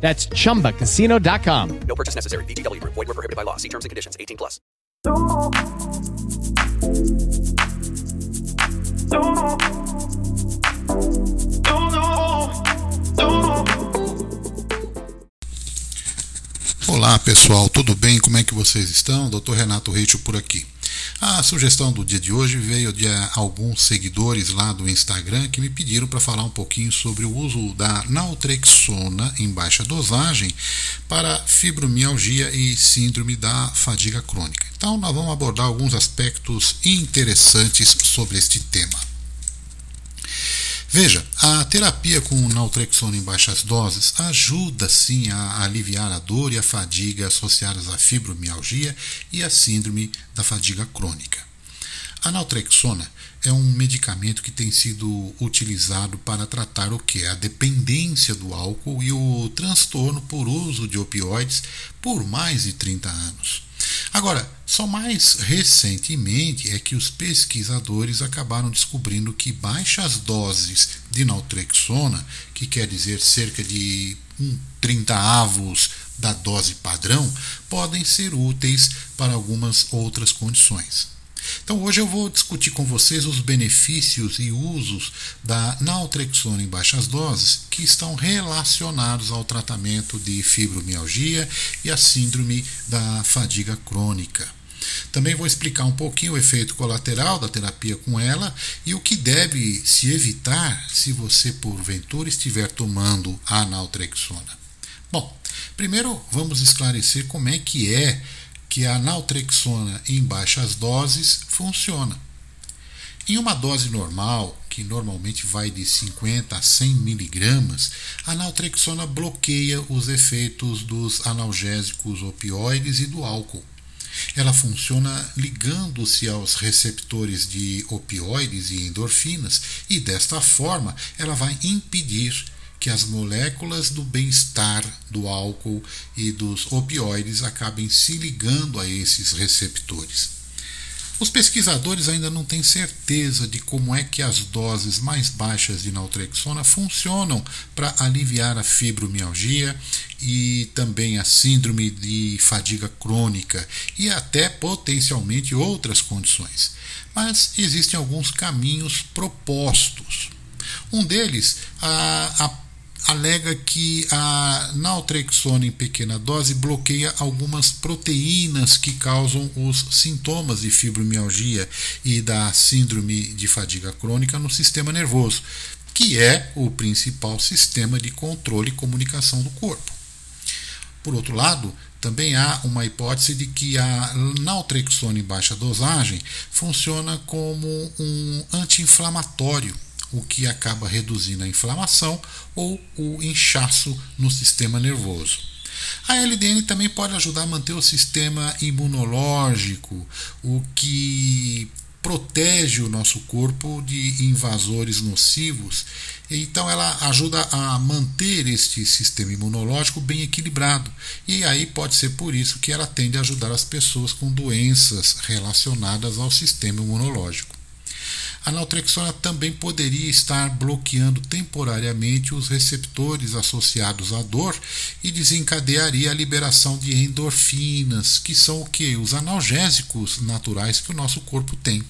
That's chumbacasino.com. No purchase necessary. VGW Group. Void were prohibited by law. See terms and conditions. 18 plus. Olá pessoal, tudo bem? Como é que vocês estão? Dr. Renato Reicho por aqui. A sugestão do dia de hoje veio de alguns seguidores lá do Instagram que me pediram para falar um pouquinho sobre o uso da naltrexona em baixa dosagem para fibromialgia e síndrome da fadiga crônica. Então, nós vamos abordar alguns aspectos interessantes sobre este tema. Veja, a terapia com naltrexona em baixas doses ajuda sim a aliviar a dor e a fadiga associadas à fibromialgia e à síndrome da fadiga crônica. A naltrexona é um medicamento que tem sido utilizado para tratar o que? A dependência do álcool e o transtorno por uso de opioides por mais de 30 anos. Agora, só mais recentemente é que os pesquisadores acabaram descobrindo que baixas doses de naltrexona, que quer dizer cerca de um 30 avos da dose padrão, podem ser úteis para algumas outras condições. Então hoje eu vou discutir com vocês os benefícios e usos da naltrexona em baixas doses que estão relacionados ao tratamento de fibromialgia e a síndrome da fadiga crônica. Também vou explicar um pouquinho o efeito colateral da terapia com ela e o que deve se evitar se você porventura estiver tomando a naltrexona. Bom, primeiro vamos esclarecer como é que é que a naltrexona em baixas doses funciona. Em uma dose normal, que normalmente vai de 50 a 100 miligramas, a naltrexona bloqueia os efeitos dos analgésicos opioides e do álcool. Ela funciona ligando-se aos receptores de opioides e endorfinas e desta forma ela vai impedir que as moléculas do bem-estar do álcool e dos opioides acabem se ligando a esses receptores. Os pesquisadores ainda não têm certeza de como é que as doses mais baixas de naltrexona funcionam para aliviar a fibromialgia e também a síndrome de fadiga crônica e até potencialmente outras condições. Mas existem alguns caminhos propostos. Um deles, a, a alega que a naltrexona em pequena dose bloqueia algumas proteínas que causam os sintomas de fibromialgia e da síndrome de fadiga crônica no sistema nervoso, que é o principal sistema de controle e comunicação do corpo. Por outro lado, também há uma hipótese de que a naltrexona em baixa dosagem funciona como um anti-inflamatório o que acaba reduzindo a inflamação ou o inchaço no sistema nervoso. A LDN também pode ajudar a manter o sistema imunológico, o que protege o nosso corpo de invasores nocivos. Então ela ajuda a manter este sistema imunológico bem equilibrado. E aí pode ser por isso que ela tende a ajudar as pessoas com doenças relacionadas ao sistema imunológico. A naltrexona também poderia estar bloqueando temporariamente os receptores associados à dor e desencadearia a liberação de endorfinas, que são o que? Os analgésicos naturais que o nosso corpo tem.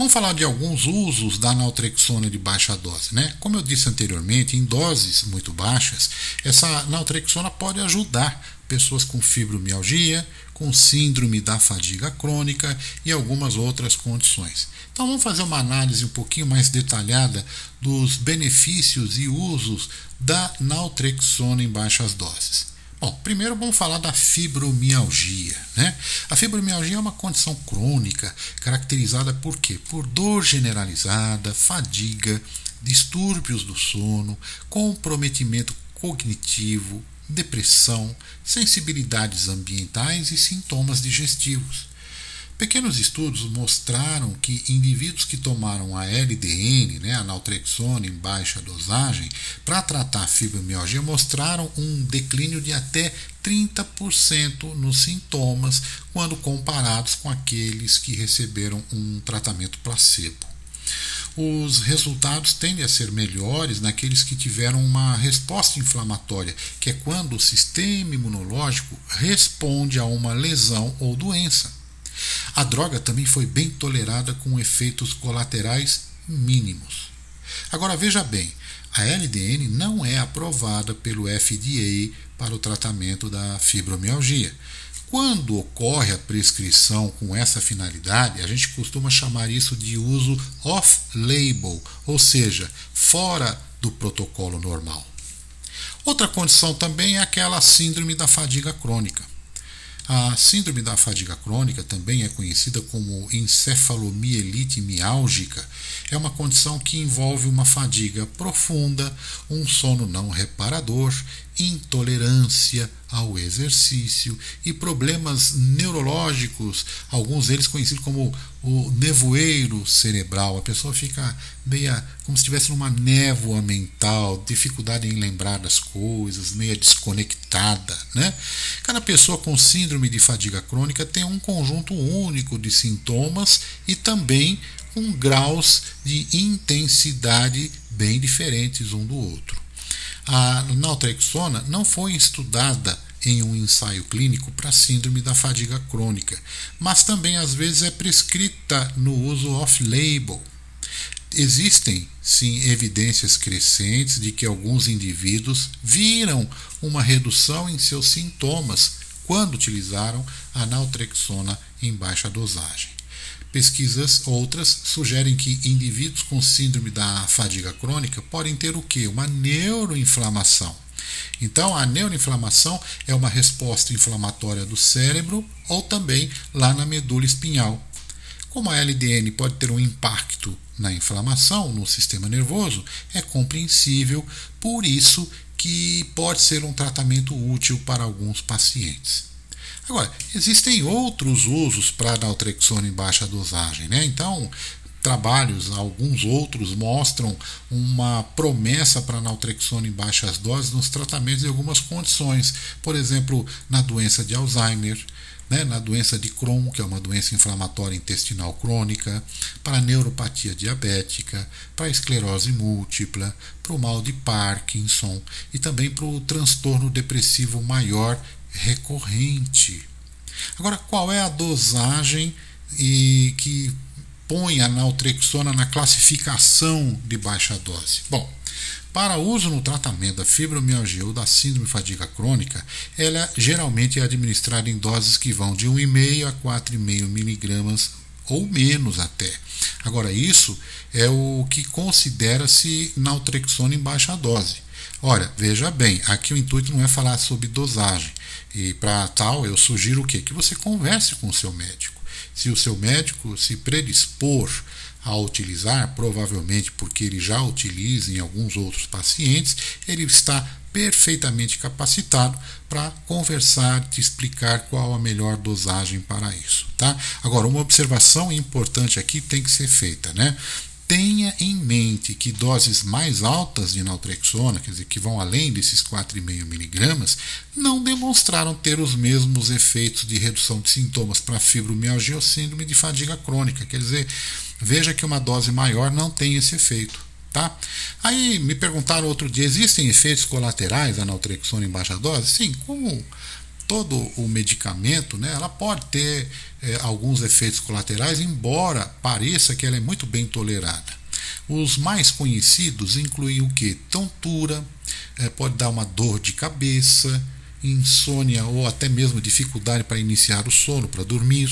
Vamos falar de alguns usos da naltrexona de baixa dose, né? Como eu disse anteriormente, em doses muito baixas, essa naltrexona pode ajudar pessoas com fibromialgia, com síndrome da fadiga crônica e algumas outras condições. Então vamos fazer uma análise um pouquinho mais detalhada dos benefícios e usos da naltrexona em baixas doses. Bom, primeiro vamos falar da fibromialgia. Né? A fibromialgia é uma condição crônica caracterizada por quê? Por dor generalizada, fadiga, distúrbios do sono, comprometimento cognitivo, depressão, sensibilidades ambientais e sintomas digestivos. Pequenos estudos mostraram que indivíduos que tomaram a LDN, né, a naltrexona em baixa dosagem, para tratar fibromialgia mostraram um declínio de até 30% nos sintomas quando comparados com aqueles que receberam um tratamento placebo os resultados tendem a ser melhores naqueles que tiveram uma resposta inflamatória, que é quando o sistema imunológico responde a uma lesão ou doença. A droga também foi bem tolerada com efeitos colaterais mínimos. Agora veja bem, a LDN não é aprovada pelo FDA para o tratamento da fibromialgia. Quando ocorre a prescrição com essa finalidade, a gente costuma chamar isso de uso off-label, ou seja, fora do protocolo normal. Outra condição também é aquela síndrome da fadiga crônica. A síndrome da fadiga crônica também é conhecida como encefalomielite miálgica. É uma condição que envolve uma fadiga profunda, um sono não reparador intolerância ao exercício e problemas neurológicos, alguns deles conhecidos como o nevoeiro cerebral. A pessoa fica meia como se estivesse numa névoa mental, dificuldade em lembrar das coisas, meia desconectada. Né? Cada pessoa com síndrome de fadiga crônica tem um conjunto único de sintomas e também com graus de intensidade bem diferentes um do outro. A naltrexona não foi estudada em um ensaio clínico para síndrome da fadiga crônica, mas também às vezes é prescrita no uso off-label. Existem, sim, evidências crescentes de que alguns indivíduos viram uma redução em seus sintomas quando utilizaram a naltrexona em baixa dosagem. Pesquisas outras sugerem que indivíduos com síndrome da fadiga crônica podem ter o que? Uma neuroinflamação. Então, a neuroinflamação é uma resposta inflamatória do cérebro ou também lá na medula espinhal. Como a LDN pode ter um impacto na inflamação no sistema nervoso, é compreensível, por isso que pode ser um tratamento útil para alguns pacientes. Agora, existem outros usos para naltrexona em baixa dosagem, né? Então, trabalhos, alguns outros, mostram uma promessa para naltrexona em baixas doses nos tratamentos de algumas condições, por exemplo, na doença de Alzheimer, né, na doença de Crohn, que é uma doença inflamatória intestinal crônica, para neuropatia diabética, para esclerose múltipla, para o mal de Parkinson e também para o transtorno depressivo maior recorrente. Agora, qual é a dosagem e que põe a naltrexona na classificação de baixa dose? Bom, para uso no tratamento da fibromialgia ou da síndrome fadiga crônica, ela geralmente é administrada em doses que vão de 1,5 a 4,5 miligramas ou menos até. Agora, isso é o que considera-se naltrexona em baixa dose. Ora, veja bem, aqui o intuito não é falar sobre dosagem. E para tal, eu sugiro o quê? Que você converse com o seu médico. Se o seu médico se predispor a utilizar, provavelmente porque ele já utiliza em alguns outros pacientes, ele está perfeitamente capacitado para conversar, te explicar qual a melhor dosagem para isso, tá? Agora, uma observação importante aqui tem que ser feita, né? Tenha em mente que doses mais altas de naltrexona, quer dizer, que vão além desses 4,5 miligramas, não demonstraram ter os mesmos efeitos de redução de sintomas para fibromialgia ou síndrome de fadiga crônica. Quer dizer, veja que uma dose maior não tem esse efeito. Tá? Aí me perguntaram outro dia: existem efeitos colaterais da naltrexona em baixa dose? Sim, como todo o medicamento, né, ela pode ter é, alguns efeitos colaterais, embora pareça que ela é muito bem tolerada. Os mais conhecidos incluem o que? Tontura, é, pode dar uma dor de cabeça, insônia ou até mesmo dificuldade para iniciar o sono, para dormir,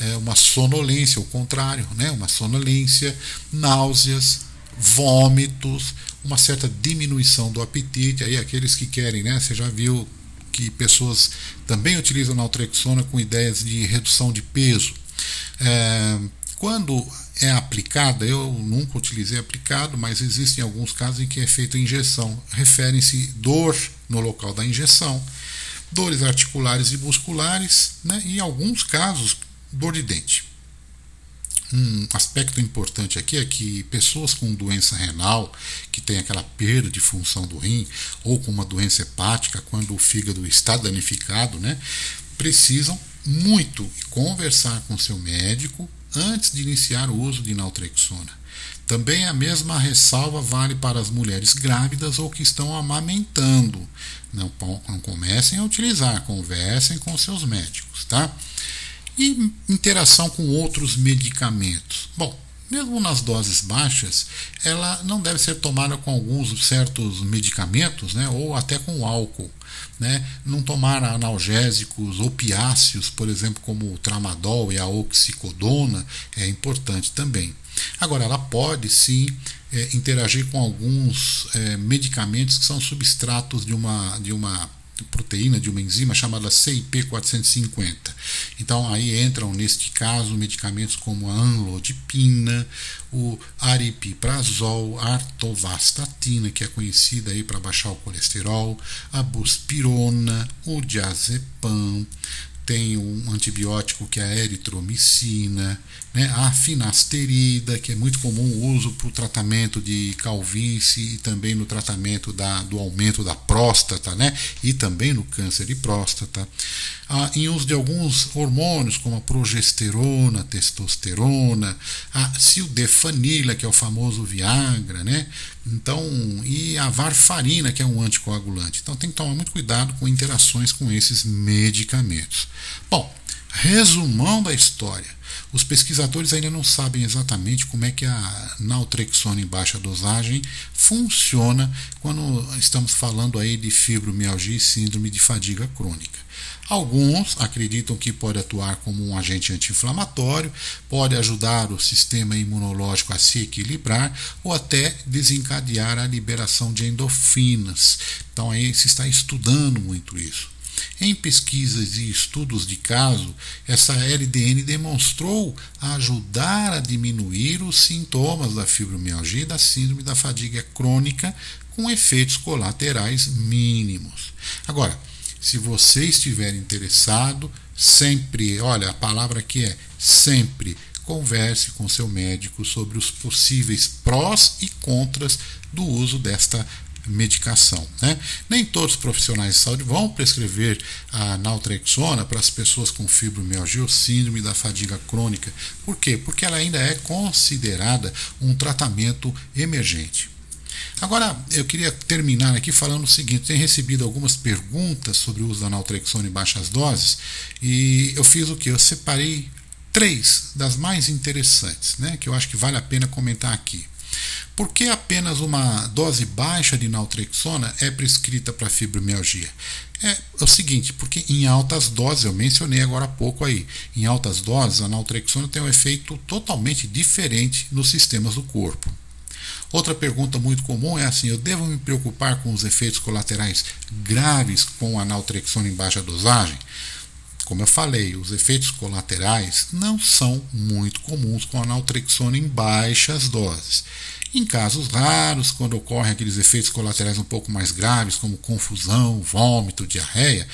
é, uma sonolência, o contrário, né? uma sonolência, náuseas, vômitos, uma certa diminuição do apetite. Aí aqueles que querem, né? Você já viu que pessoas também utilizam naltrexona com ideias de redução de peso. É, quando é aplicada, eu nunca utilizei aplicado, mas existem alguns casos em que é feita injeção. Referem-se dor no local da injeção, dores articulares e musculares, né, e em alguns casos, dor de dente. Um aspecto importante aqui é que pessoas com doença renal, que tem aquela perda de função do rim, ou com uma doença hepática, quando o fígado está danificado, né, precisam muito conversar com seu médico antes de iniciar o uso de naltrexona. Também a mesma ressalva vale para as mulheres grávidas ou que estão amamentando. Não, não comecem a utilizar, conversem com seus médicos, tá? E interação com outros medicamentos. Bom, mesmo nas doses baixas, ela não deve ser tomada com alguns certos medicamentos, né, ou até com álcool. Né? Não tomar analgésicos opiáceos, por exemplo, como o tramadol e a oxicodona, é importante também. Agora, ela pode sim é, interagir com alguns é, medicamentos que são substratos de uma, de uma proteína de uma enzima chamada CIP450. Então aí entram neste caso medicamentos como a anlodipina, o aripiprazol, a artovastatina, que é conhecida aí para baixar o colesterol, a buspirona, o diazepam, tem um antibiótico que é a eritromicina, né, a finasterida, que é muito comum o uso para o tratamento de calvície e também no tratamento da, do aumento da próstata, né, e também no câncer de próstata. Ah, em uso de alguns hormônios, como a progesterona, a testosterona, a sildefanila, que é o famoso Viagra, né, então, e a varfarina, que é um anticoagulante. Então tem que tomar muito cuidado com interações com esses medicamentos. Bom, resumão da história. Os pesquisadores ainda não sabem exatamente como é que a naltrexona em baixa dosagem funciona quando estamos falando aí de fibromialgia e síndrome de fadiga crônica. Alguns acreditam que pode atuar como um agente anti-inflamatório, pode ajudar o sistema imunológico a se equilibrar ou até desencadear a liberação de endorfinas. Então aí se está estudando muito isso. Em pesquisas e estudos de caso, essa LDN demonstrou ajudar a diminuir os sintomas da fibromialgia e da síndrome da fadiga crônica com efeitos colaterais mínimos. Agora, se você estiver interessado, sempre, olha, a palavra aqui é sempre, converse com seu médico sobre os possíveis prós e contras do uso desta medicação. Né? Nem todos os profissionais de saúde vão prescrever a naltrexona para as pessoas com fibromialgia ou síndrome da fadiga crônica. Por quê? Porque ela ainda é considerada um tratamento emergente. Agora, eu queria terminar aqui falando o seguinte: tenho recebido algumas perguntas sobre o uso da naltrexona em baixas doses e eu fiz o que? Eu separei três das mais interessantes, né, que eu acho que vale a pena comentar aqui. Por que apenas uma dose baixa de naltrexona é prescrita para fibromialgia? É, é, o seguinte, porque em altas doses, eu mencionei agora há pouco aí, em altas doses a naltrexona tem um efeito totalmente diferente nos sistemas do corpo. Outra pergunta muito comum é assim: eu devo me preocupar com os efeitos colaterais graves com a naltrexona em baixa dosagem? Como eu falei, os efeitos colaterais não são muito comuns com a naltrexona em baixas doses. Em casos raros, quando ocorrem aqueles efeitos colaterais um pouco mais graves, como confusão, vômito, diarreia,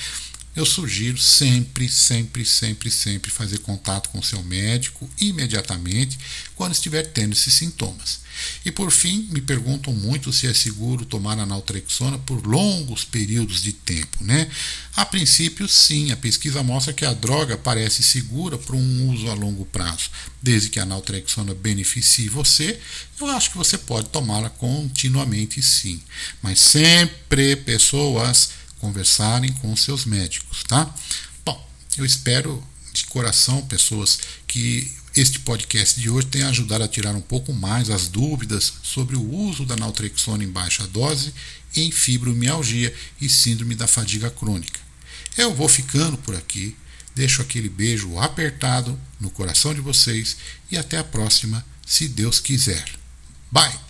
eu sugiro sempre, sempre, sempre, sempre fazer contato com seu médico imediatamente quando estiver tendo esses sintomas. E por fim, me perguntam muito se é seguro tomar a naltrexona por longos períodos de tempo, né? A princípio, sim, a pesquisa mostra que a droga parece segura para um uso a longo prazo. Desde que a naltrexona beneficie você, eu acho que você pode tomá-la continuamente, sim. Mas sempre pessoas conversarem com seus médicos, tá? Bom, eu espero de coração, pessoas, que este podcast de hoje tenha ajudado a tirar um pouco mais as dúvidas sobre o uso da naltrexona em baixa dose em fibromialgia e síndrome da fadiga crônica. Eu vou ficando por aqui, deixo aquele beijo apertado no coração de vocês e até a próxima, se Deus quiser. Bye!